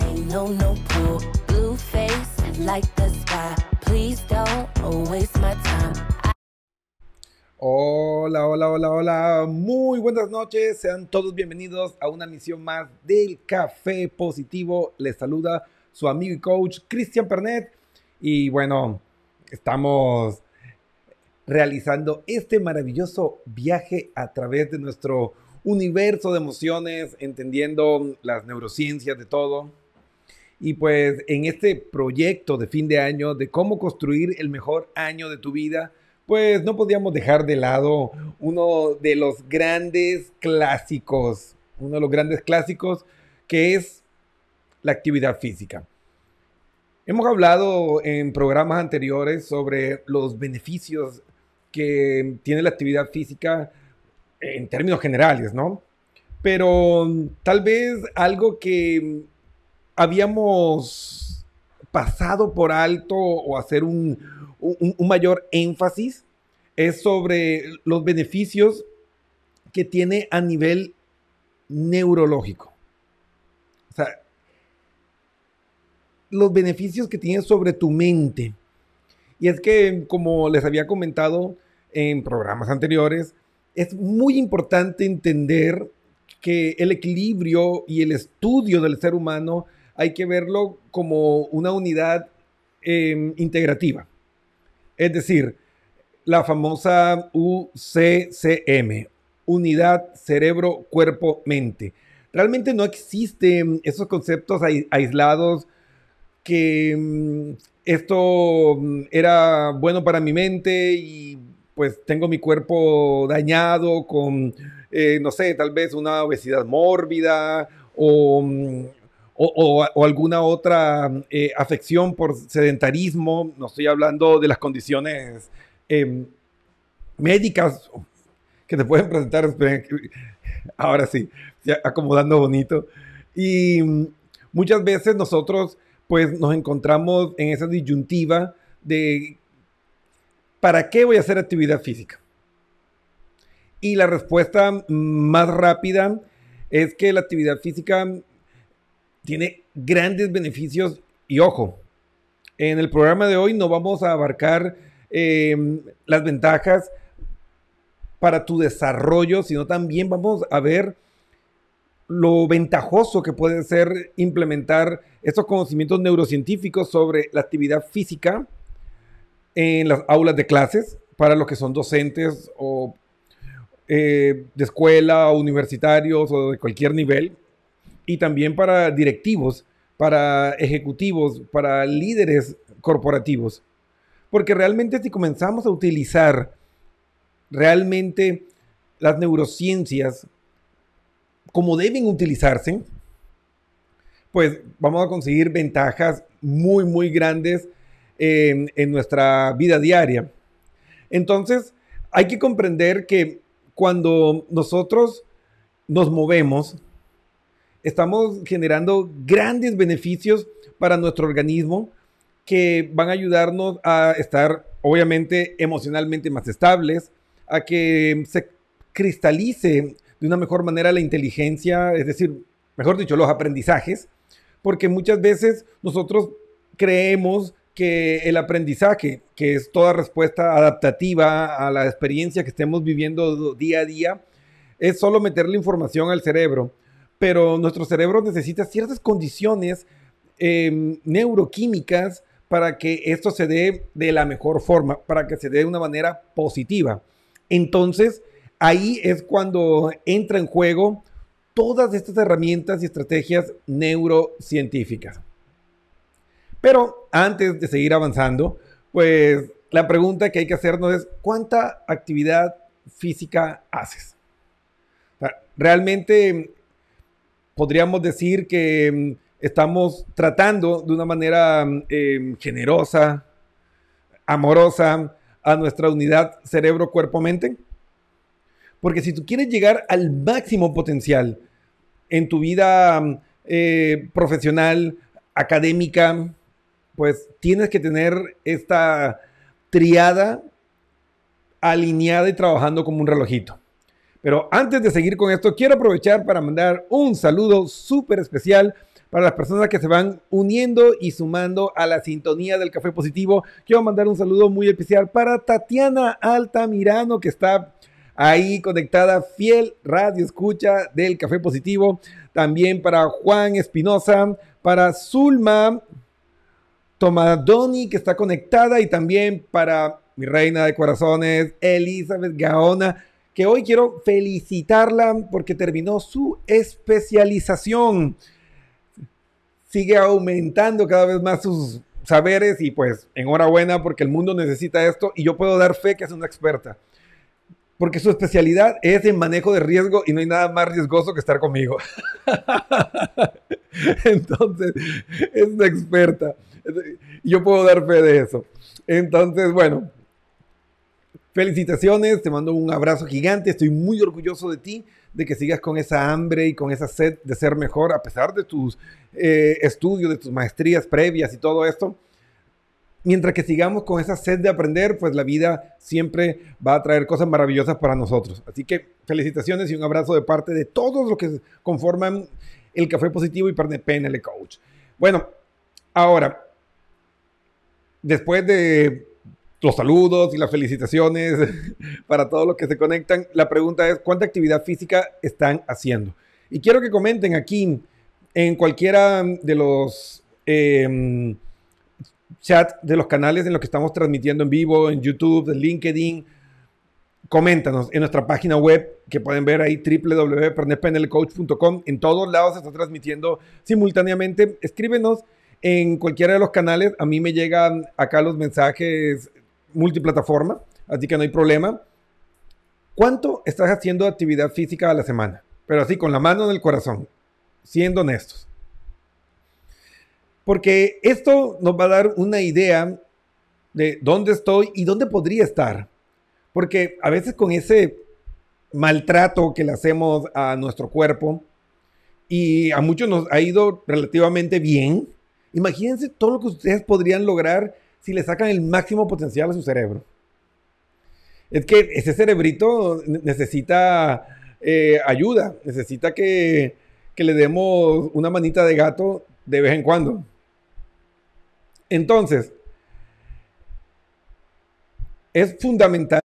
No no pull. Blue face like the sky. Please don't waste my time. Hola, hola, hola, hola. Muy buenas noches. Sean todos bienvenidos a una misión más del Café Positivo. Les saluda su amigo y coach Cristian Pernet. Y bueno, estamos realizando este maravilloso viaje a través de nuestro universo de emociones, entendiendo las neurociencias de todo. Y pues en este proyecto de fin de año de cómo construir el mejor año de tu vida, pues no podíamos dejar de lado uno de los grandes clásicos, uno de los grandes clásicos que es la actividad física. Hemos hablado en programas anteriores sobre los beneficios que tiene la actividad física en términos generales, ¿no? Pero tal vez algo que habíamos pasado por alto o hacer un, un, un mayor énfasis es sobre los beneficios que tiene a nivel neurológico. O sea, los beneficios que tiene sobre tu mente. Y es que, como les había comentado en programas anteriores, es muy importante entender que el equilibrio y el estudio del ser humano hay que verlo como una unidad eh, integrativa. Es decir, la famosa UCCM, unidad cerebro-cuerpo-mente. Realmente no existen esos conceptos aislados que mm, esto mm, era bueno para mi mente y pues tengo mi cuerpo dañado con, eh, no sé, tal vez una obesidad mórbida o, o, alguna otra eh, afección por sedentarismo. No estoy hablando de las condiciones eh, médicas que te pueden presentar. Ahora sí, acomodando bonito. Y muchas veces nosotros pues nos encontramos en esa disyuntiva de ¿para qué voy a hacer actividad física? Y la respuesta más rápida es que la actividad física tiene grandes beneficios. Y ojo, en el programa de hoy no vamos a abarcar eh, las ventajas para tu desarrollo, sino también vamos a ver lo ventajoso que puede ser implementar estos conocimientos neurocientíficos sobre la actividad física en las aulas de clases para los que son docentes o eh, de escuela, universitarios o de cualquier nivel, y también para directivos, para ejecutivos, para líderes corporativos. Porque realmente si comenzamos a utilizar realmente las neurociencias como deben utilizarse, pues vamos a conseguir ventajas muy, muy grandes en, en nuestra vida diaria. Entonces, hay que comprender que cuando nosotros nos movemos, estamos generando grandes beneficios para nuestro organismo que van a ayudarnos a estar, obviamente, emocionalmente más estables, a que se cristalice de una mejor manera la inteligencia, es decir, mejor dicho, los aprendizajes, porque muchas veces nosotros creemos que el aprendizaje, que es toda respuesta adaptativa a la experiencia que estemos viviendo día a día, es solo meterle información al cerebro. Pero nuestro cerebro necesita ciertas condiciones em, neuroquímicas para que esto se dé de la mejor forma, para que se dé de una manera positiva. Entonces, ahí es cuando entra en juego todas estas herramientas y estrategias neurocientíficas. Pero antes de seguir avanzando, pues la pregunta que hay que hacernos es, ¿cuánta actividad física haces? realmente podríamos decir que mm, estamos tratando de una manera mm, em, generosa, amorosa a nuestra unidad cerebro-cuerpo-mente. Porque si tú quieres llegar al máximo potencial en tu vida mm, eh, profesional, académica, pues tienes que tener esta triada alineada y trabajando como un relojito. Pero antes de seguir con esto, quiero aprovechar para mandar un saludo súper especial para las personas que se van uniendo y sumando a la sintonía del Café Positivo. Quiero mandar un saludo muy especial para Tatiana Altamirano, que está ahí conectada, fiel radio escucha del Café Positivo. También para Juan Espinosa, para Zulma Tomadoni, que está conectada, y también para mi reina de corazones, Elizabeth Gaona, que hoy quiero felicitarla porque terminó su especialización. Sigue aumentando cada vez más sus saberes y pues enhorabuena porque el mundo necesita esto y yo puedo dar fe que es una experta. Porque su especialidad es en manejo de riesgo y no hay nada más riesgoso que estar conmigo. Entonces, es una experta. Yo puedo dar fe de eso. Entonces, bueno, felicitaciones, te mando un abrazo gigante, estoy muy orgulloso de ti, de que sigas con esa hambre y con esa sed de ser mejor, a pesar de tus eh, estudios, de tus maestrías previas y todo esto. Mientras que sigamos con esa sed de aprender, pues la vida siempre va a traer cosas maravillosas para nosotros. Así que felicitaciones y un abrazo de parte de todos los que conforman el Café Positivo y PNL Coach. Bueno, ahora, después de los saludos y las felicitaciones para todos los que se conectan, la pregunta es, ¿cuánta actividad física están haciendo? Y quiero que comenten aquí en cualquiera de los eh, chats de los canales en los que estamos transmitiendo en vivo, en YouTube, en LinkedIn. Coméntanos en nuestra página web que pueden ver ahí www.pernetpenelcoach.com. En todos lados se está transmitiendo simultáneamente. Escríbenos en cualquiera de los canales. A mí me llegan acá los mensajes multiplataforma, así que no hay problema. ¿Cuánto estás haciendo actividad física a la semana? Pero así, con la mano en el corazón, siendo honestos. Porque esto nos va a dar una idea de dónde estoy y dónde podría estar. Porque a veces con ese maltrato que le hacemos a nuestro cuerpo, y a muchos nos ha ido relativamente bien, imagínense todo lo que ustedes podrían lograr si le sacan el máximo potencial a su cerebro. Es que ese cerebrito necesita eh, ayuda, necesita que, que le demos una manita de gato de vez en cuando. Entonces, es fundamental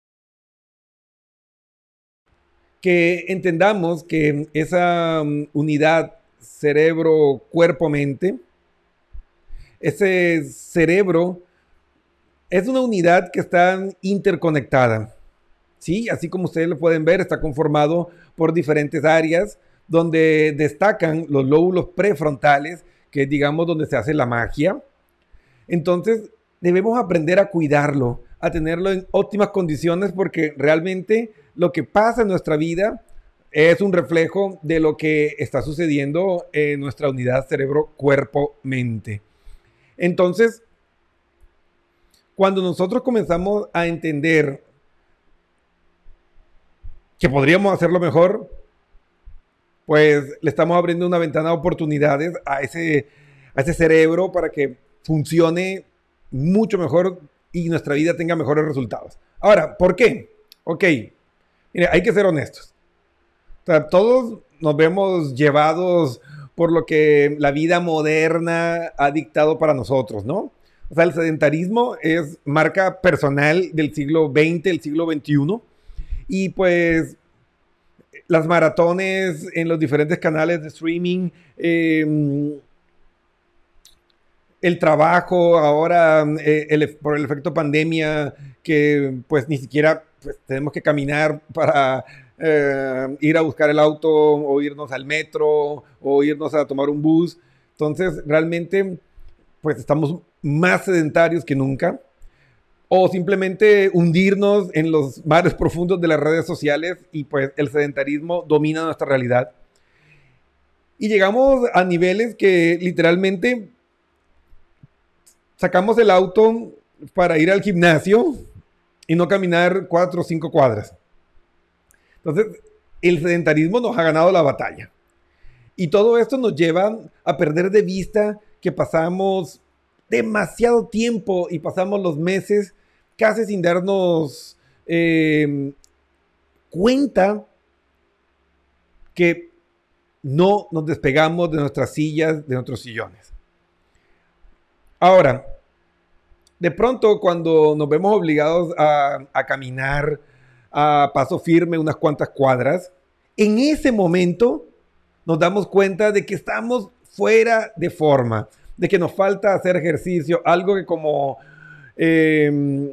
que entendamos que esa um, unidad cerebro, cuerpo, mente, ese cerebro es una unidad que está interconectada. Sí, así como ustedes lo pueden ver, está conformado por diferentes áreas donde destacan los lóbulos prefrontales, que es digamos donde se hace la magia. Entonces, debemos aprender a cuidarlo, a tenerlo en óptimas condiciones porque realmente lo que pasa en nuestra vida es un reflejo de lo que está sucediendo en nuestra unidad cerebro-cuerpo-mente. Entonces, cuando nosotros comenzamos a entender que podríamos hacerlo mejor, pues le estamos abriendo una ventana de oportunidades a ese, a ese cerebro para que funcione mucho mejor y nuestra vida tenga mejores resultados. Ahora, ¿por qué? Ok, mire, hay que ser honestos. O sea, todos nos vemos llevados por lo que la vida moderna ha dictado para nosotros, ¿no? O sea, el sedentarismo es marca personal del siglo XX, del siglo XXI. Y pues las maratones en los diferentes canales de streaming, em, el trabajo ahora eh, por el efecto pandemia, que pues ni siquiera pues, tenemos que caminar para eh, ir a buscar el auto o irnos al metro o irnos a tomar un bus. Entonces, realmente, pues estamos más sedentarios que nunca. O simplemente hundirnos en los mares profundos de las redes sociales y pues el sedentarismo domina nuestra realidad. Y llegamos a niveles que literalmente sacamos el auto para ir al gimnasio y no caminar cuatro o cinco cuadras. Entonces, el sedentarismo nos ha ganado la batalla. Y todo esto nos lleva a perder de vista que pasamos demasiado tiempo y pasamos los meses casi sin darnos eh, cuenta que no nos despegamos de nuestras sillas, de nuestros sillones. Ahora, de pronto cuando nos vemos obligados a caminar, a paso firme unas cuantas cuadras, en ese momento nos damos cuenta de que estamos fuera de forma, de que nos falta hacer ejercicio, algo que como em,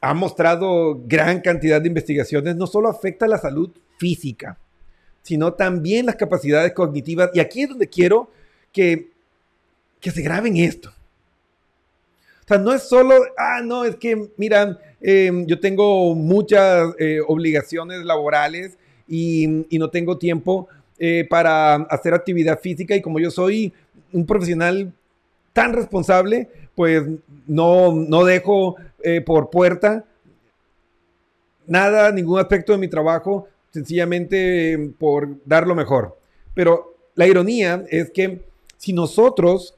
ha mostrado gran cantidad de investigaciones, no solo afecta la salud física, sino también las capacidades cognitivas. Y aquí es donde quiero que, que se graben esto. O sea, no es solo, ah, no, es que, mira, em, yo tengo muchas eh, obligaciones laborales y, no tengo tiempo eh, para hacer actividad física y como yo soy un profesional tan responsable, pues no, no dejo eh, por puerta nada, ningún aspecto de mi trabajo, sencillamente por dar lo mejor. Pero la ironía es que si nosotros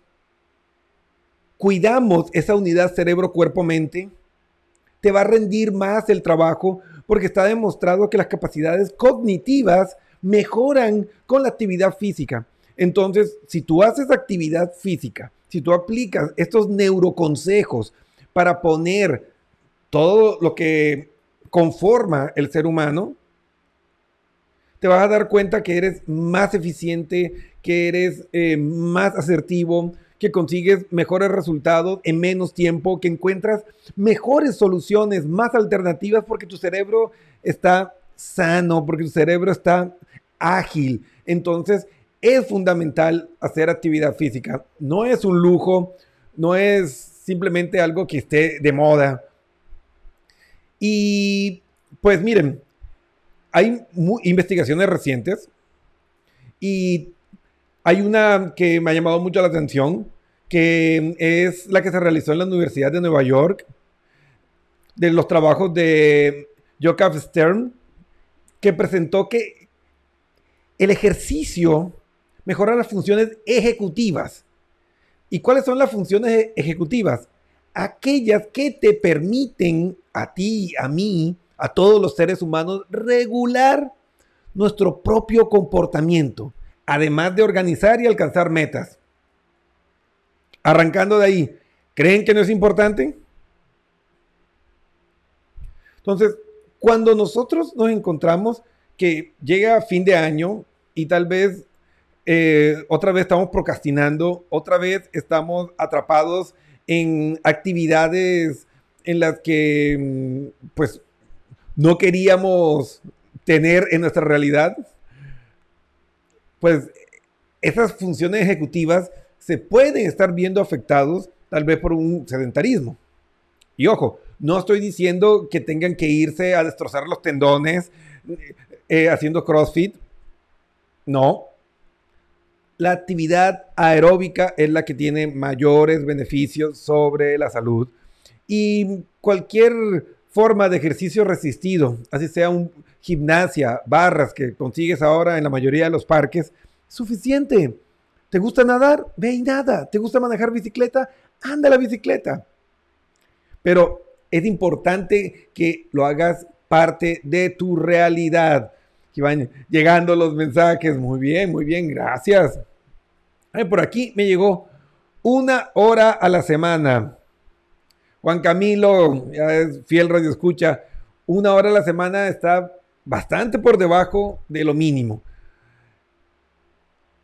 cuidamos esa unidad cerebro-cuerpo-mente, te va a rendir más el trabajo porque está demostrado que las capacidades cognitivas mejoran con la actividad física. Entonces, si tú haces actividad física, si tú aplicas estos neuroconsejos para poner todo lo que conforma el ser humano, te vas a dar cuenta que eres más eficiente, que eres eh, más asertivo, que consigues mejores resultados en menos tiempo, que encuentras mejores soluciones, más alternativas, porque tu cerebro está sano, porque tu cerebro está ágil. Entonces, es fundamental hacer actividad física. No es un lujo, no es simplemente algo que esté de moda. Y pues miren, hay investigaciones recientes y hay una que me ha llamado mucho la atención, que es la que se realizó en la Universidad de Nueva York, de los trabajos de Jocab Stern, que presentó que el ejercicio mejora las funciones ejecutivas. ¿Y cuáles son las funciones ejecutivas? Aquellas que te permiten a ti, a mí, a todos los seres humanos regular nuestro propio comportamiento además de organizar y alcanzar metas. Arrancando de ahí, ¿creen que no es importante? Entonces, cuando nosotros nos encontramos que llega fin de año y tal vez eh, otra vez estamos procrastinando, otra vez estamos atrapados en actividades en las que mm, pues no queríamos tener en nuestra realidad, pues esas funciones ejecutivas se pueden estar viendo afectados tal vez por un sedentarismo. Y ojo, no estoy diciendo que tengan que irse a destrozar los tendones eh, haciendo CrossFit. No. La actividad aeróbica es la que tiene mayores beneficios sobre la salud. Y cualquier forma de ejercicio resistido, así sea un gimnasia, barras que consigues ahora en la mayoría de los parques, suficiente. ¿Te gusta nadar? Ve y nada. ¿Te gusta manejar bicicleta? Anda la bicicleta. Pero es importante que lo hagas parte de tu realidad. Que van llegando los mensajes. Muy bien, muy bien, gracias. Por aquí me llegó una hora a la semana. Juan Camilo, ya es fiel radio escucha, una hora a la semana está bastante por debajo de lo mínimo.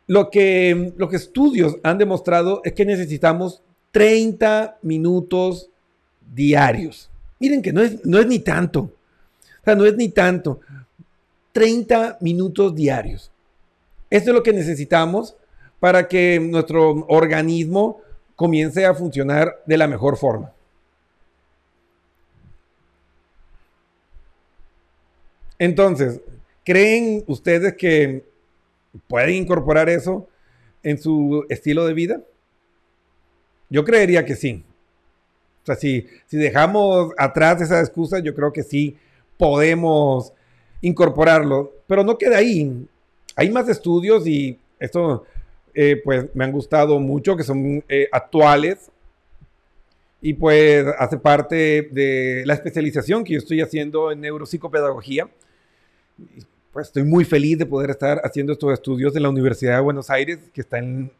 Lo que, lo que estudios han demostrado es que necesitamos 30 minutos diarios. Miren que no es, no es ni tanto. O sea, no es ni tanto. 30 minutos diarios. Esto es lo que necesitamos para que nuestro organismo comience a funcionar de la mejor forma. Entonces, ¿creen ustedes que pueden incorporar eso en su estilo de vida? Yo creería que sí. O sea, si, si dejamos atrás esa excusa, yo creo que sí podemos incorporarlo. Pero no queda ahí. Hay más estudios y esto eh, pues me han gustado mucho, que son eh, actuales. Y pues hace parte de la especialización que yo estoy haciendo en neuropsicopedagogía. Pues estoy muy feliz de poder estar haciendo estos estudios en la Universidad de Buenos Aires, que está en,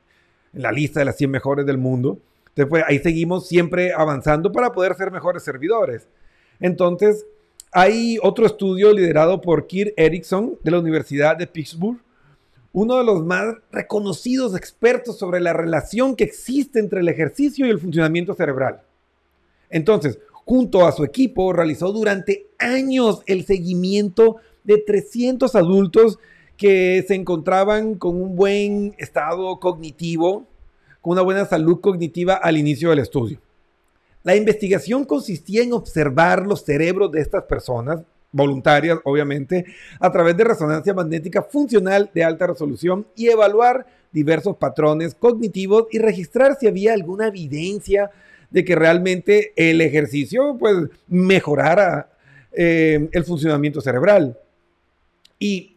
la lista de las 100 mejores del mundo. Entonces, pues ahí seguimos siempre avanzando para poder ser mejores servidores. Entonces, hay otro estudio liderado por Kirk Erickson de la Universidad de Pittsburgh, uno de los más reconocidos expertos sobre la relación que existe entre el ejercicio y el funcionamiento cerebral. Entonces, junto a su equipo, realizó durante años el seguimiento de 300 adultos que se encontraban con un buen estado cognitivo, con una buena salud cognitiva al inicio del estudio. La investigación consistía en observar los cerebros de estas personas, voluntarias obviamente, a través de resonancia magnética funcional de alta resolución y evaluar diversos patrones cognitivos y registrar si había alguna evidencia de que realmente el ejercicio pues mejorara eh, el funcionamiento cerebral. Y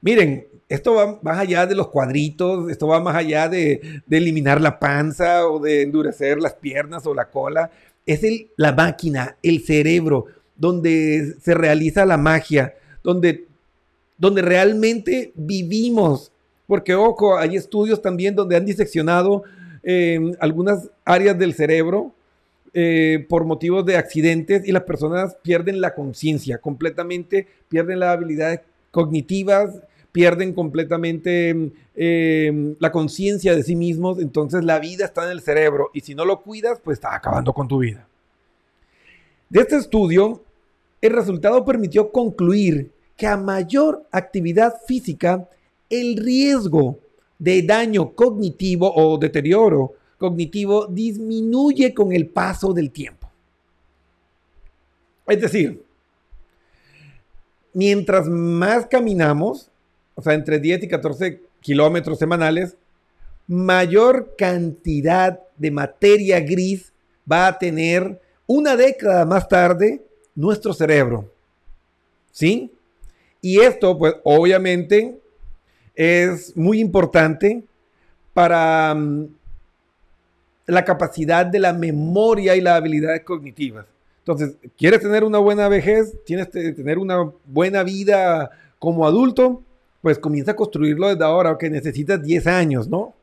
miren, esto va más allá de los cuadritos, esto va más allá de, eliminar la panza o de endurecer las piernas o la cola. Es la máquina, el cerebro, donde se realiza la magia, donde, donde realmente vivimos. Porque, ojo, hay estudios también donde han diseccionado em, algunas áreas del cerebro eh, por motivos de accidentes y las personas pierden la conciencia completamente, pierden las habilidades cognitivas, pierden completamente em, la conciencia de sí mismos, entonces la vida está en el cerebro y si no lo cuidas, pues está acabando con tu vida. De este estudio, el resultado permitió concluir que a mayor actividad física, el riesgo de daño cognitivo o deterioro cognitivo disminuye con el paso del tiempo. Es decir, mientras más caminamos, o sea, entre 10 y 14 kilómetros semanales, mayor cantidad de materia gris va a tener una década más tarde nuestro cerebro. ¿Sí? Y esto, pues, obviamente es muy importante para mm, la capacidad de la memoria y las habilidades cognitivas. Entonces, ¿quieres tener una buena vejez? ¿Tienes que tener una buena vida como adulto? Pues comienza a construirlo desde ahora, que necesitas 10 años, ¿no?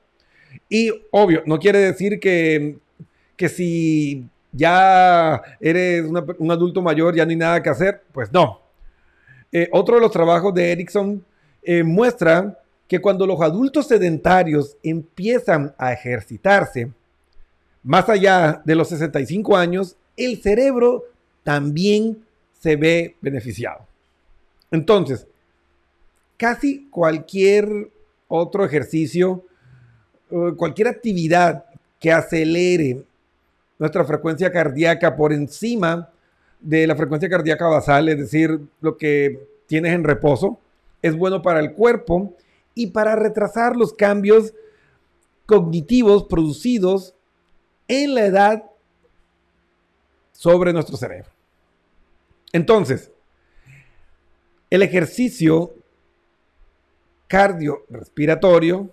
Y obvio, no quiere decir que, que si ya eres un adulto mayor, ya no hay nada que hacer. Pues no. Eh, otro de los trabajos de Erickson eh, muestra que cuando los adultos sedentarios empiezan a ejercitarse, más allá de los 65 años, el cerebro también se ve beneficiado. Entonces, casi cualquier otro ejercicio, cualquier actividad que acelere nuestra frecuencia cardíaca por encima de la frecuencia cardíaca basal, es decir, lo que tienes en reposo, es bueno para el cuerpo y para retrasar los cambios cognitivos producidos en la edad sobre nuestro cerebro. Entonces, el ejercicio cardiorrespiratorio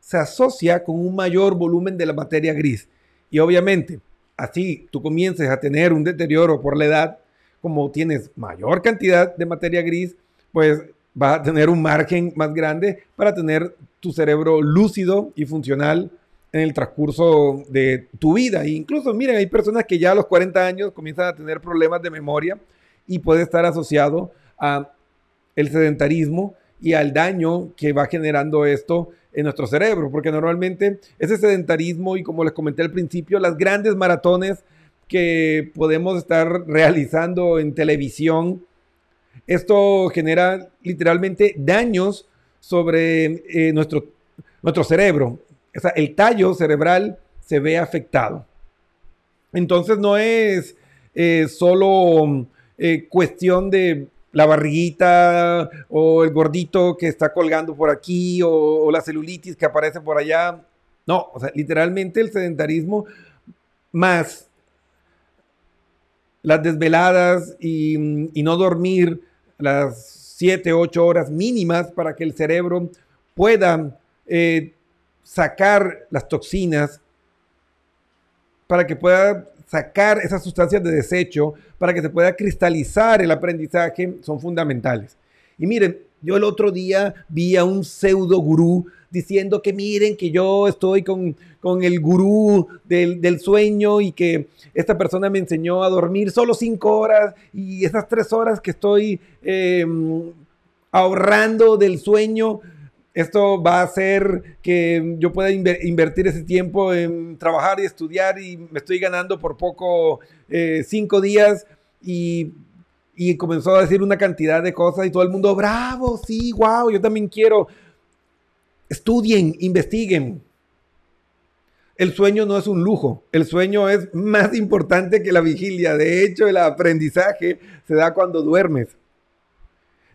se asocia con un mayor volumen de la materia gris. Y obviamente, así tú comiences a tener un deterioro por la edad, como tienes mayor cantidad de materia gris, pues vas a tener un margen más grande para tener tu cerebro lúcido y funcional en el transcurso de tu vida. E incluso, miren, hay personas que ya a los 40 años comienzan a tener problemas de memoria y puede estar asociado a el sedentarismo y al daño que va generando esto en nuestro cerebro, porque normalmente ese sedentarismo y como les comenté al principio, las grandes maratones que podemos estar realizando en televisión, esto genera literalmente daños sobre eh, nuestro, nuestro cerebro. El tallo cerebral se ve afectado. Entonces no es eh, solo eh, cuestión de la barriguita o el gordito que está colgando por aquí o, la celulitis que aparece por allá. No, o sea, literalmente el sedentarismo más las desveladas y, no dormir las 7, 8 horas mínimas para que el cerebro pueda eh, sacar las toxinas, para que pueda sacar esas sustancias de desecho para que se pueda cristalizar el aprendizaje son fundamentales. Y miren, yo el otro día vi a un pseudo gurú diciendo que miren que yo estoy con, el gurú del, sueño y que esta persona me enseñó a dormir solo cinco horas y esas tres horas que estoy em, ahorrando del sueño esto va a hacer que yo pueda invertir ese tiempo en trabajar y estudiar y me estoy ganando por poco eh, cinco días y, y, comenzó a decir una cantidad de cosas y todo el mundo, bravo, sí, wow, yo también quiero. Estudien, investiguen. El sueño no es un lujo, el sueño es más importante que la vigilia. De hecho, el aprendizaje se da cuando duermes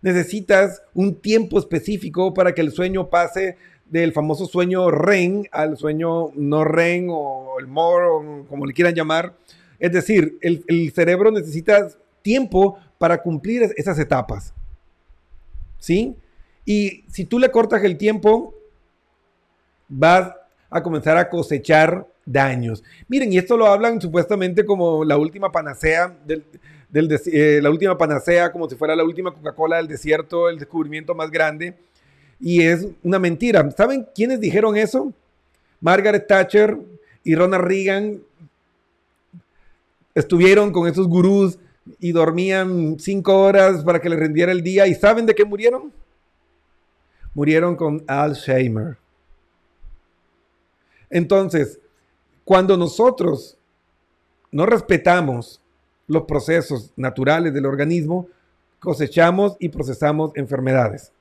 necesitas un tiempo específico para que el sueño pase del famoso sueño REM al sueño no REM o el MOR como le quieran llamar. Es decir, el, cerebro necesita tiempo para cumplir esas etapas. ¿Sí? Y si tú le cortas el tiempo, vas a comenzar a cosechar daños. Miren, y esto lo hablan supuestamente como la última panacea eh, la última panacea, como si fuera la última Coca-Cola del desierto, el descubrimiento más grande. Y es una mentira. ¿Saben quiénes dijeron eso? Margaret Thatcher y Ronald Reagan estuvieron con esos gurús y dormían cinco horas para que les rendiera el día. ¿Y saben de qué murieron? Murieron con Alzheimer. Entonces, cuando nosotros no respetamos los procesos naturales del organismo, cosechamos y procesamos enfermedades.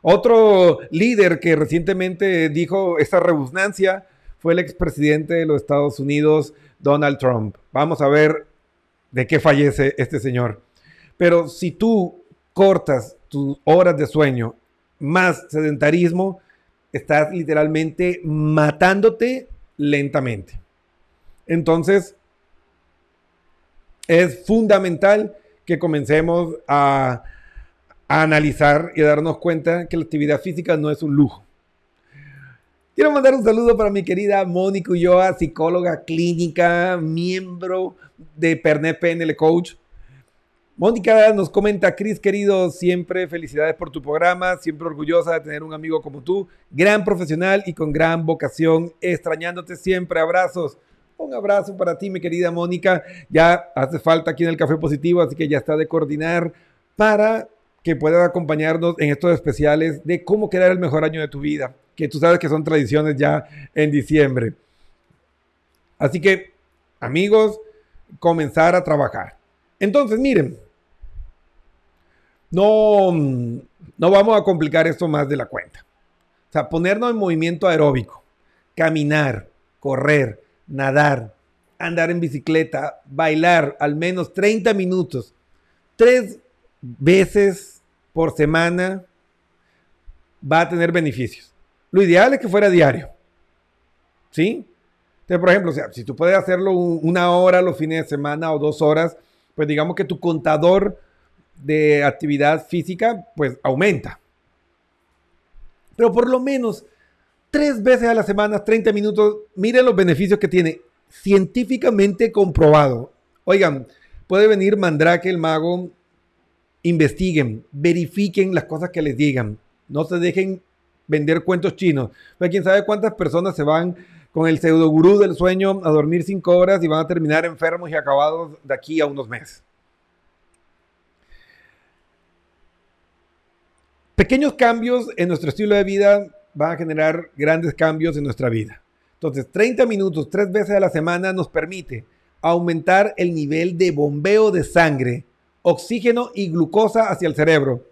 Otro líder que recientemente dijo esta rebusnancia fue el expresidente de los Estados Unidos, Donald Trump. Vamos a ver de qué fallece este señor. Pero si tú cortas tus horas de sueño más sedentarismo, estás literalmente matándote lentamente. Entonces, es fundamental que comencemos a, analizar y a darnos cuenta que la actividad física no es un lujo. Quiero mandar un saludo para mi querida Mónica Ulloa, psicóloga clínica, miembro de Pernet PNL Coach. Mónica nos comenta, Cris querido, siempre felicidades por tu programa, siempre orgullosa de tener un amigo como tú, gran profesional y con gran vocación, extrañándote siempre, abrazos. Un abrazo para ti, mi querida Mónica. Ya hace falta aquí en el Café Positivo, así que ya está de coordinar para que puedas acompañarnos en estos especiales de cómo crear el mejor año de tu vida, que tú sabes que son tradiciones ya en diciembre. Así que, amigos, comenzar a trabajar. Entonces, miren, no, no vamos a complicar esto más de la cuenta. O sea, ponernos en movimiento aeróbico, caminar, correr, nadar, andar en bicicleta, bailar al menos 30 minutos, tres veces por semana, va a tener beneficios. Lo ideal es que fuera diario. ¿Sí? Entonces, por ejemplo, si tú puedes hacerlo una hora los fines de semana o dos horas, pues digamos que tu contador de actividad física, pues aumenta. Pero por lo menos tres veces a la semana, 30 minutos, miren los beneficios que tiene. Científicamente comprobado. Oigan, puede venir Mandrake el mago, investiguen, verifiquen las cosas que les digan. No se dejen vender cuentos chinos. Pues quién sabe cuántas personas se van con el pseudo gurú del sueño a dormir cinco horas y van a terminar enfermos y acabados de aquí a unos meses. Pequeños cambios en nuestro estilo de vida van a generar grandes cambios en nuestra vida. Entonces, 30 minutos tres veces a la semana nos permite aumentar el nivel de bombeo de sangre, oxígeno y glucosa hacia el cerebro.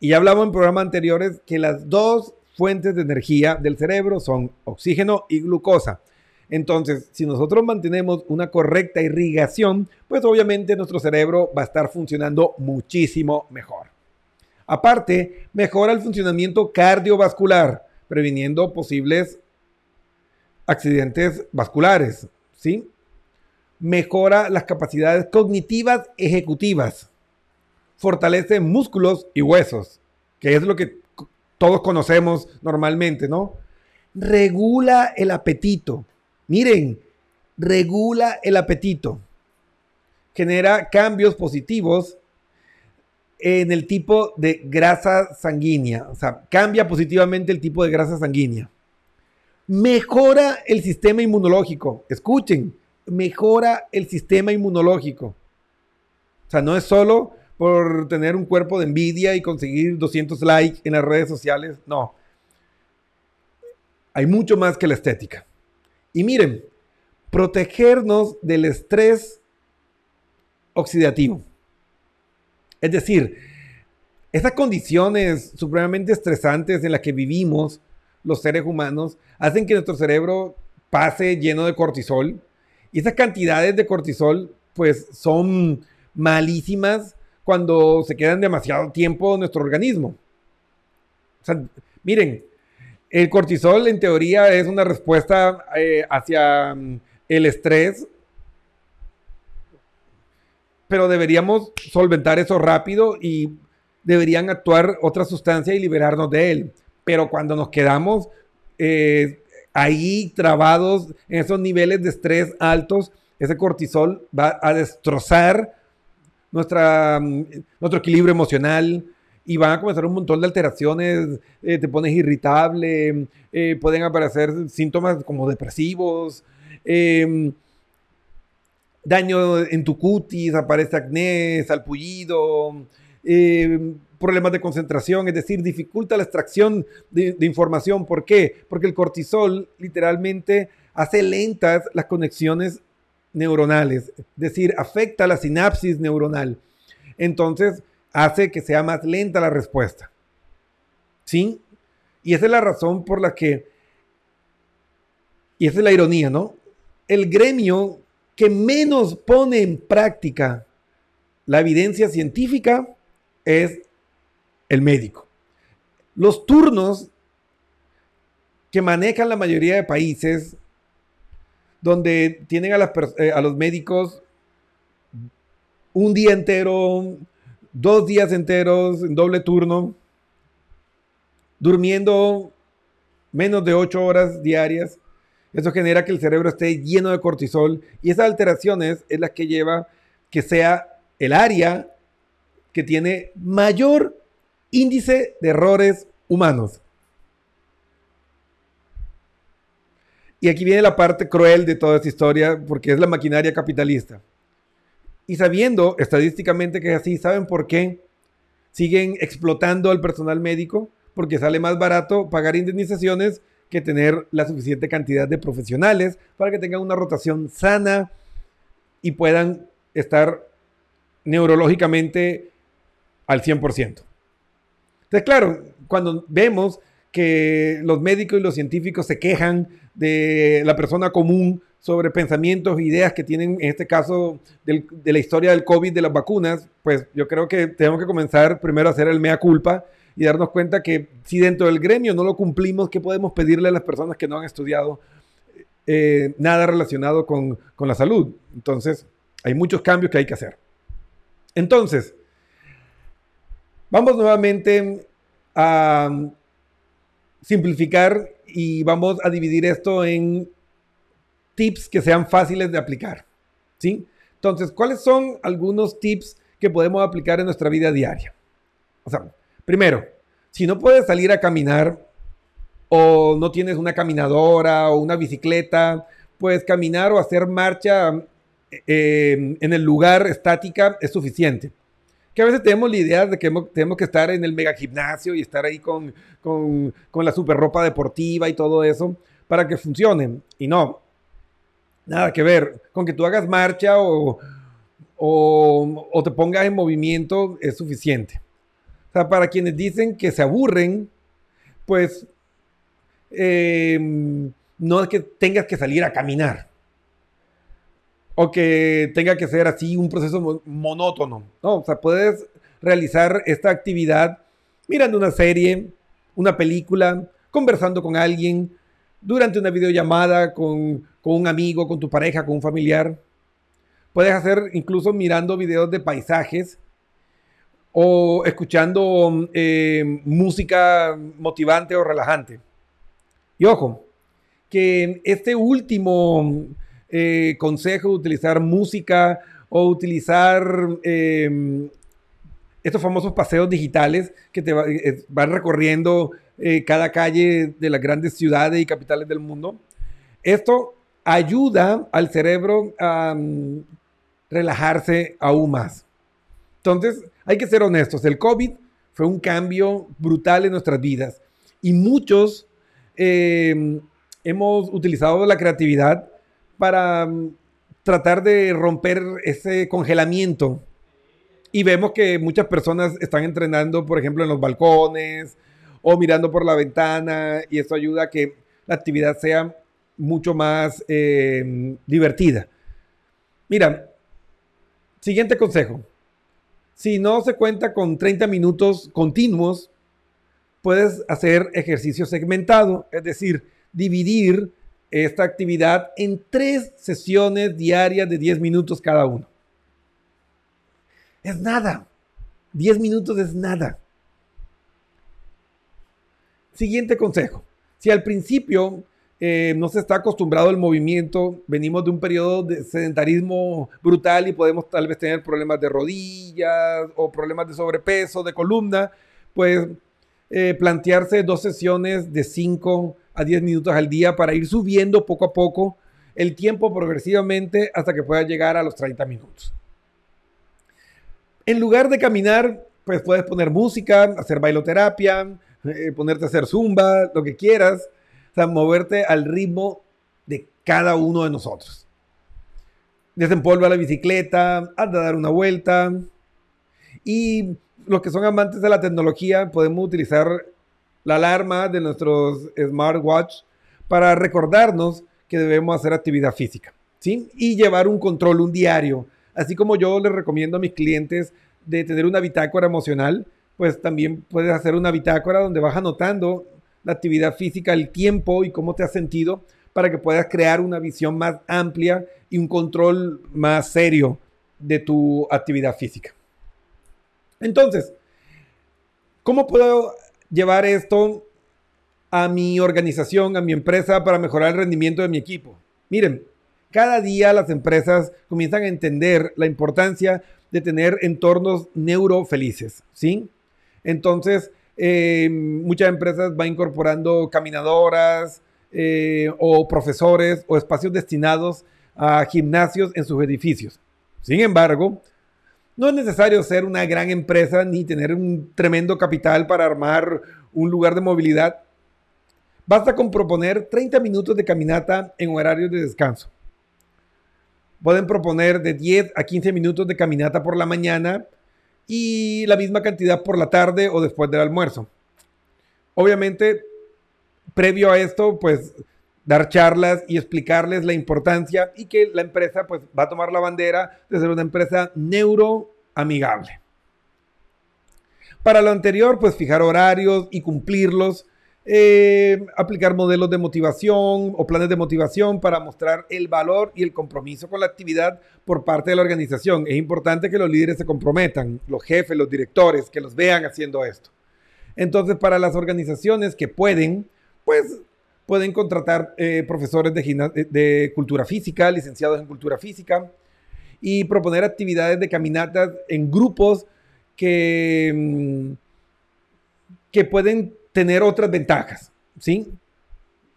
Y ya hablamos en programas anteriores que las dos fuentes de energía del cerebro son oxígeno y glucosa. Entonces, si nosotros mantenemos una correcta irrigación, pues obviamente nuestro cerebro va a estar funcionando muchísimo mejor. Aparte, mejora el funcionamiento cardiovascular, previniendo posibles accidentes vasculares, ¿sí? Mejora las capacidades cognitivas ejecutivas, fortalece músculos y huesos, que es lo que todos conocemos normalmente, ¿no? Regula el apetito. Miren, regula el apetito. Genera cambios positivos en el tipo de grasa sanguínea. O sea, cambia positivamente el tipo de grasa sanguínea. Mejora el sistema inmunológico. Escuchen, mejora el sistema inmunológico. O sea, no es solo por tener un cuerpo de envidia y conseguir 200 likes en las redes sociales. No. Hay mucho más que la estética. Y miren, protegernos del estrés oxidativo. Es decir, esas condiciones supremamente estresantes en las que vivimos los seres humanos hacen que nuestro cerebro pase lleno de cortisol. Y esas cantidades de cortisol pues son malísimas cuando se quedan demasiado tiempo en nuestro organismo. O sea, miren, el cortisol en teoría es una respuesta eh, hacia mm, el estrés, pero deberíamos solventar eso rápido y deberían actuar otra sustancia y liberarnos de él. Pero cuando nos quedamos eh, ahí trabados en esos niveles de estrés altos, ese cortisol va a destrozar nuestra, mm, nuestro equilibrio emocional y van a comenzar un montón de alteraciones, eh, te pones irritable, eh, pueden aparecer síntomas como depresivos, em, daño en tu cutis, aparece acné, salpullido, em, problemas de concentración, es decir, dificulta la extracción de, de, información. ¿Por qué? Porque el cortisol literalmente hace lentas las conexiones neuronales, es decir, afecta la sinapsis neuronal. Entonces, hace que sea más lenta la respuesta. ¿Sí? Y esa es la razón por la que, y esa es la ironía, ¿no? El gremio que menos pone en práctica la evidencia científica es el médico. Los turnos que manejan la mayoría de países donde tienen a, eh, a los médicos un día entero, dos días enteros en doble turno, durmiendo menos de ocho horas diarias. Eso genera que el cerebro esté lleno de cortisol y esas alteraciones es la que lleva que sea el área que tiene mayor índice de errores humanos. Y aquí viene la parte cruel de toda esta historia, porque es la maquinaria capitalista. Y sabiendo estadísticamente que es así, ¿saben por qué siguen explotando al personal médico? Porque sale más barato pagar indemnizaciones que tener la suficiente cantidad de profesionales para que tengan una rotación sana y puedan estar neurológicamente al 100%. Entonces, claro, cuando vemos que los médicos y los científicos se quejan de la persona común sobre pensamientos e ideas que tienen, en este caso, de la historia del COVID, de las vacunas, pues yo creo que tenemos que comenzar primero a hacer el mea culpa y darnos cuenta que si dentro del gremio no lo cumplimos, ¿qué podemos pedirle a las personas que no han estudiado eh, nada relacionado con, con la salud? Entonces, hay muchos cambios que hay que hacer. Entonces, vamos nuevamente a simplificar y vamos a dividir esto en tips que sean fáciles de aplicar. ¿Sí? Entonces, ¿cuáles son algunos tips que podemos aplicar en nuestra vida diaria? O sea, primero, si no puedes salir a caminar o no tienes una caminadora o una bicicleta, pues caminar o hacer marcha eh, en el lugar estática es suficiente. Que a veces tenemos la idea de que tenemos que estar en el mega gimnasio y estar ahí con, con, con la super ropa deportiva y todo eso para que funcione. Y no, nada que ver. Con que tú hagas marcha o, o, o te pongas en movimiento es suficiente. O sea, para quienes dicen que se aburren, pues eh, no es que tengas que salir a caminar o que tenga que ser así un proceso monótono. No, o sea, puedes realizar esta actividad mirando una serie, una película, conversando con alguien, durante una videollamada con, con un amigo, con tu pareja, con un familiar. Puedes hacer incluso mirando videos de paisajes o escuchando eh, música motivante o relajante. Y ojo, que este último eh, consejo de utilizar música o utilizar em, estos famosos paseos digitales que te eh, van recorriendo cada calle de las grandes ciudades y capitales del mundo. Esto ayuda al cerebro a mm, relajarse aún más. Entonces, hay que ser honestos. El COVID fue un cambio brutal en nuestras vidas y muchos eh, hemos utilizado la creatividad para mm, tratar de romper ese congelamiento. Y vemos que muchas personas están entrenando, por ejemplo, en los balcones o mirando por la ventana y eso ayuda a que la actividad sea mucho más eh, divertida. Mira, siguiente consejo. Si no se cuenta con 30 minutos continuos, puedes hacer ejercicio segmentado, es decir, dividir esta actividad en tres sesiones diarias de 10 minutos cada uno. Es nada. 10 minutos es nada. Siguiente consejo. Si al principio eh, no se está acostumbrado al movimiento, venimos de un periodo de sedentarismo brutal y podemos tal vez tener problemas de rodillas o problemas de sobrepeso, de columna, pues eh, plantearse dos sesiones de 5 a 10 minutos al día para ir subiendo poco a poco el tiempo progresivamente hasta que pueda llegar a los 30 minutos. En lugar de caminar, pues puedes poner música, hacer bailoterapia, eh, ponerte a hacer zumba, lo que quieras o sea, moverte al ritmo de cada uno de nosotros. Desempolva la bicicleta, anda a dar una vuelta. Y los que son amantes de la tecnología, podemos utilizar la alarma de nuestros smartwatch para recordarnos que debemos hacer actividad física. ¿sí? Y llevar un control, un diario. Así como yo les recomiendo a mis clientes de tener una bitácora emocional, pues también puedes hacer una bitácora donde vas anotando la actividad física, el tiempo y cómo te has sentido para que puedas crear una visión más amplia y un control más serio de tu actividad física. Entonces, ¿cómo puedo llevar esto a mi organización, a mi empresa para mejorar el rendimiento de mi equipo? Miren, cada día las empresas comienzan a entender la importancia de tener entornos neurofelices, ¿sí? Entonces, eh, muchas empresas van incorporando caminadoras eh, o profesores o espacios destinados a gimnasios en sus edificios. Sin embargo, no es necesario ser una gran empresa ni tener un tremendo capital para armar un lugar de movilidad. Basta con proponer 30 minutos de caminata en horarios de descanso. Pueden proponer de 10 a 15 minutos de caminata por la mañana y la misma cantidad por la tarde o después del almuerzo. Obviamente, previo a esto, pues dar charlas y explicarles la importancia y que la empresa pues va a tomar la bandera de ser una empresa neuroamigable. Para lo anterior, pues fijar horarios y cumplirlos eh, aplicar modelos de motivación o planes de motivación para mostrar el valor y el compromiso con la actividad por parte de la organización. Es importante que los líderes se comprometan, los jefes, los directores, que los vean haciendo esto. Entonces, para las organizaciones que pueden, pues pueden contratar eh, profesores de, cultura física, licenciados en cultura física, y proponer actividades de caminatas en grupos que, mm, que pueden tener otras ventajas, ¿sí?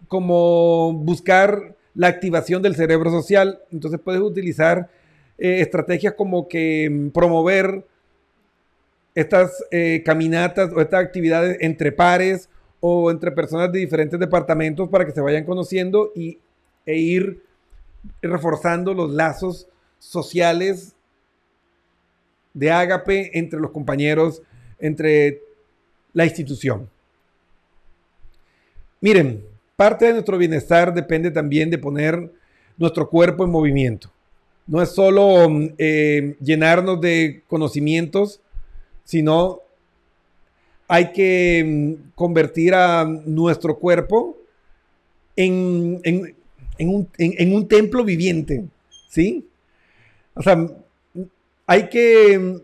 Como buscar la activación del cerebro social. Entonces puedes utilizar eh, estrategias como que mm, promover estas eh, caminatas o estas actividades entre pares o entre personas de diferentes departamentos para que se vayan conociendo y, e ir reforzando los lazos sociales de ágape entre los compañeros, entre la institución. Miren, parte de nuestro bienestar depende también de poner nuestro cuerpo en movimiento. No es solo eh, llenarnos de conocimientos, sino hay que mm, convertir a nuestro cuerpo en, un, en, un, templo viviente, ¿sí? O sea, hay que mm,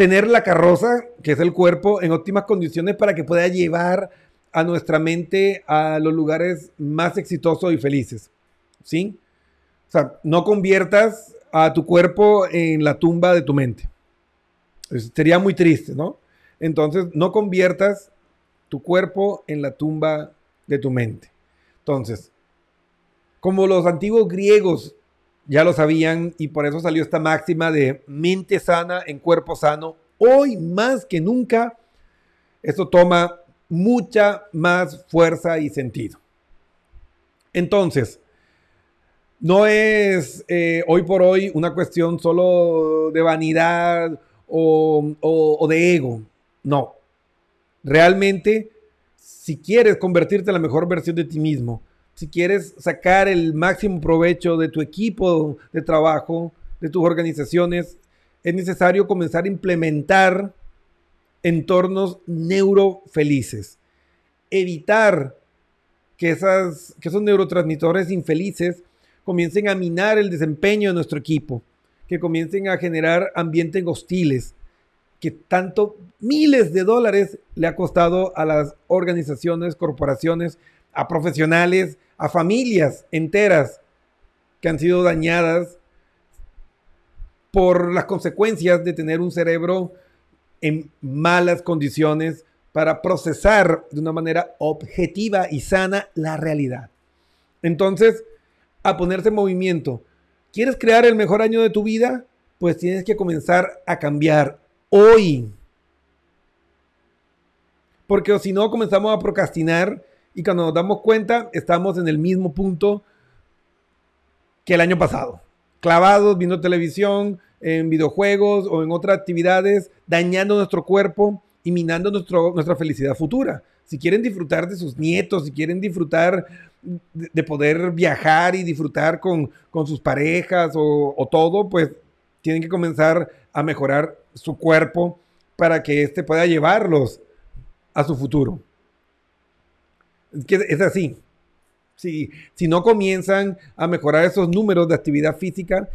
tener la carroza, que es el cuerpo, en óptimas condiciones para que pueda llevar a nuestra mente a los lugares más exitosos y felices. ¿Sí? O sea, no conviertas a tu cuerpo en la tumba de tu mente. sería muy triste, ¿no? Entonces, no conviertas tu cuerpo en la tumba de tu mente. Entonces, como los antiguos griegos ya lo sabían y por eso salió esta máxima de mente sana en cuerpo sano, hoy más que nunca, esto toma mucha más fuerza y sentido. Entonces, no es eh, hoy por hoy una cuestión solo de vanidad o, de ego. No. Realmente, si quieres convertirte en la mejor versión de ti mismo, si quieres sacar el máximo provecho de tu equipo de trabajo, de tus organizaciones, es necesario comenzar a implementar entornos neurofelices. Evitar que, esas, que esos neurotransmisores infelices comiencen a minar el desempeño de nuestro equipo, que comiencen a generar ambientes hostiles, que tanto miles de dólares le ha costado a las organizaciones, corporaciones, a profesionales, a familias enteras que han sido dañadas por las consecuencias de tener un cerebro en malas condiciones para procesar de una manera objetiva y sana la realidad. Entonces, a ponerse en movimiento. ¿Quieres crear el mejor año de tu vida? Pues tienes que comenzar a cambiar hoy. Porque si no, comenzamos a procrastinar y cuando nos damos cuenta, estamos en el mismo punto que el año pasado. Clavados viendo televisión, en videojuegos o en otras actividades, dañando nuestro cuerpo y minando nuestro, nuestra felicidad futura. Si quieren disfrutar de sus nietos, si quieren disfrutar de, poder viajar y disfrutar con, sus parejas o, todo, pues tienen que comenzar a mejorar su cuerpo para que éste pueda llevarlos a su futuro. Es, así. Si, si no comienzan a mejorar esos números de actividad física,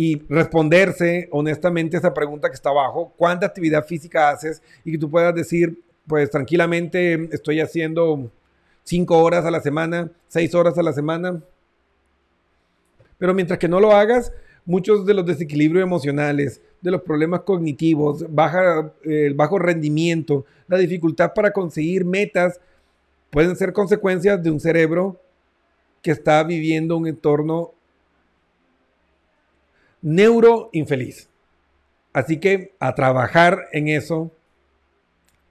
y responderse honestamente esa pregunta que está abajo, ¿cuánta actividad física haces? Y que tú puedas decir, pues tranquilamente estoy haciendo cinco horas a la semana, seis horas a la semana. Pero mientras que no lo hagas, muchos de los desequilibrios emocionales, de los problemas cognitivos, baja, el bajo rendimiento, la dificultad para conseguir metas, pueden ser consecuencias de un cerebro que está viviendo un entorno neuroinfeliz. Así que a trabajar en eso,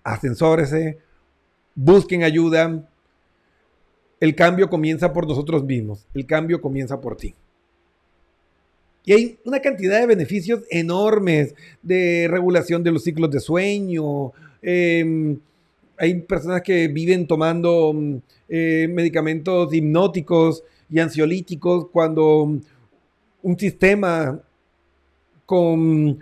ascensórese, busquen ayuda. El cambio comienza por nosotros mismos, el cambio comienza por ti. Y hay una cantidad de beneficios enormes de regulación de los ciclos de sueño. Em, hay personas que viven tomando eh, medicamentos hipnóticos y ansiolíticos cuando un sistema con,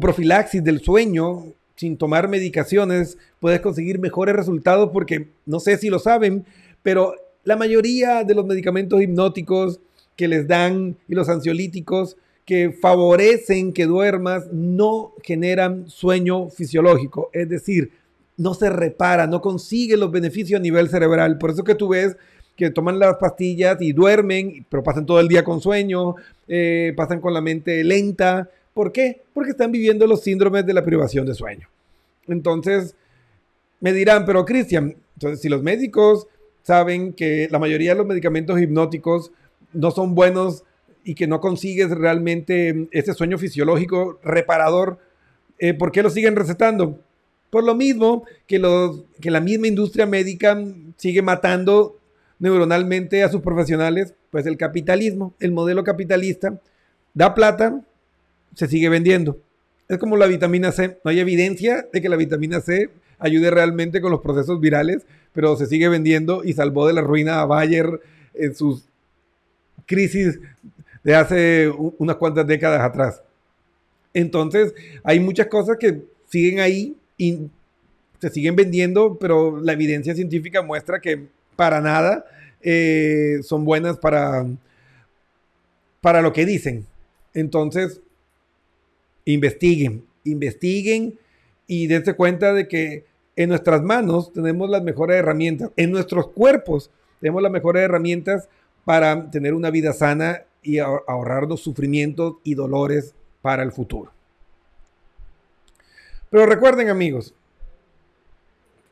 profilaxis del sueño, sin tomar medicaciones, puedes conseguir mejores resultados porque no sé si lo saben, pero la mayoría de los medicamentos hipnóticos que les dan y los ansiolíticos que favorecen que duermas no generan sueño fisiológico, es decir, no se repara, no consigue los beneficios a nivel cerebral. Por eso que tú ves que toman las pastillas y duermen, pero pasan todo el día con sueño, eh, pasan con la mente lenta. ¿Por qué? Porque están viviendo los síndromes de la privación de sueño. Entonces, me dirán, pero Cristian, entonces si los médicos saben que la mayoría de los medicamentos hipnóticos no son buenos y que no consigues realmente ese sueño fisiológico reparador, eh, ¿por qué lo siguen recetando? Por lo mismo que, los, que la misma industria médica sigue matando neuronalmente a sus profesionales, pues el capitalismo, el modelo capitalista, da plata, se sigue vendiendo. Es como la vitamina C. No hay evidencia de que la vitamina C ayude realmente con los procesos virales, pero se sigue vendiendo y salvó de la ruina a Bayer en sus crisis de hace unas cuantas décadas atrás. Entonces, hay muchas cosas que siguen ahí y se siguen vendiendo, pero la evidencia científica muestra que para nada eh, son buenas para, para lo que dicen. Entonces, investiguen, investiguen y dense cuenta de que en nuestras manos tenemos las mejores herramientas, en nuestros cuerpos tenemos las mejores herramientas para tener una vida sana y ahorrarnos sufrimientos y dolores para el futuro. Pero recuerden amigos,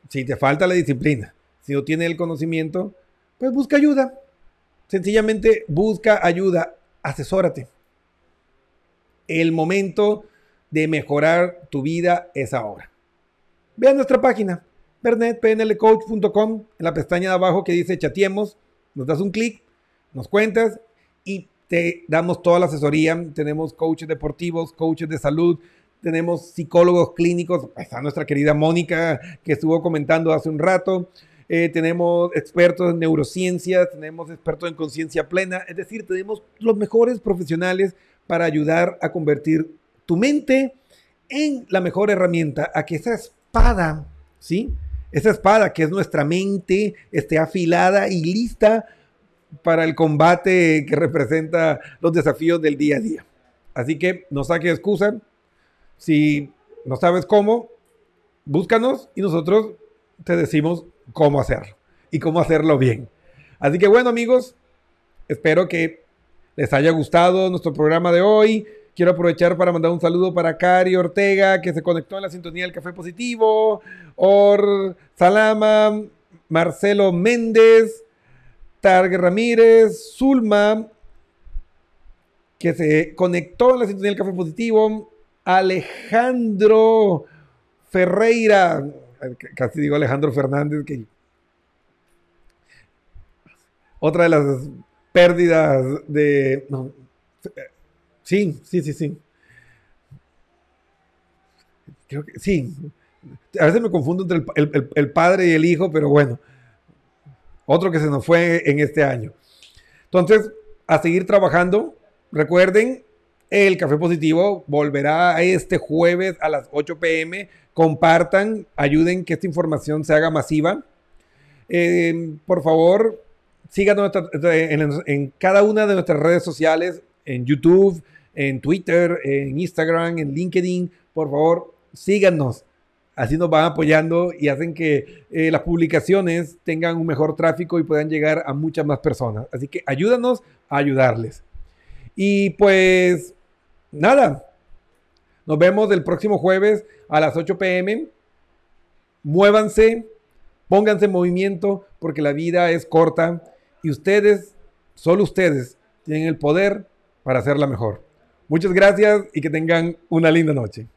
si te falta la disciplina, si no tienes el conocimiento, pues busca ayuda. Sencillamente busca ayuda, asesórate. El momento de mejorar tu vida es ahora. Ve a nuestra página, bernetpnlcoach.com, en la pestaña de abajo que dice chatiemos, nos das un clic, nos cuentas y te damos toda la asesoría. Tenemos coaches deportivos, coaches de salud, tenemos psicólogos clínicos. Está nuestra querida Mónica que estuvo comentando hace un rato. Eh, tenemos expertos en neurociencia, tenemos expertos en conciencia plena, es decir, tenemos los mejores profesionales para ayudar a convertir tu mente en la mejor herramienta, a que esa espada, ¿sí? Esa espada que es nuestra mente esté afilada y lista para el combate que representa los desafíos del día a día. Así que no saque excusa. Si no sabes cómo, búscanos y nosotros te decimos cómo hacerlo y cómo hacerlo bien. Así que bueno amigos, espero que les haya gustado nuestro programa de hoy. Quiero aprovechar para mandar un saludo para Cari Ortega, que se conectó en la sintonía del Café Positivo, Or Salama, Marcelo Méndez, Targue Ramírez, Zulma, que se conectó en la sintonía del Café Positivo, Alejandro Ferreira, casi digo Alejandro Fernández, que otra de las pérdidas de... sí, sí, sí, sí. Creo que sí. A veces me confundo entre el, padre y el hijo, pero bueno. Otro que se nos fue en este año. Entonces, a seguir trabajando. Recuerden, el Café Positivo volverá este jueves a las 8 pm compartan, ayuden que esta información se haga masiva. Eh, por favor, síganos en, cada una de nuestras redes sociales, en YouTube, en Twitter, en Instagram, en LinkedIn. Por favor, síganos. Así nos van apoyando y hacen que eh, las publicaciones tengan un mejor tráfico y puedan llegar a muchas más personas. Así que ayúdanos a ayudarles. Y pues, nada, nos vemos el próximo jueves a las 8 pm. Muévanse, pónganse en movimiento porque la vida es corta y ustedes, solo ustedes, tienen el poder para hacerla mejor. Muchas gracias y que tengan una linda noche.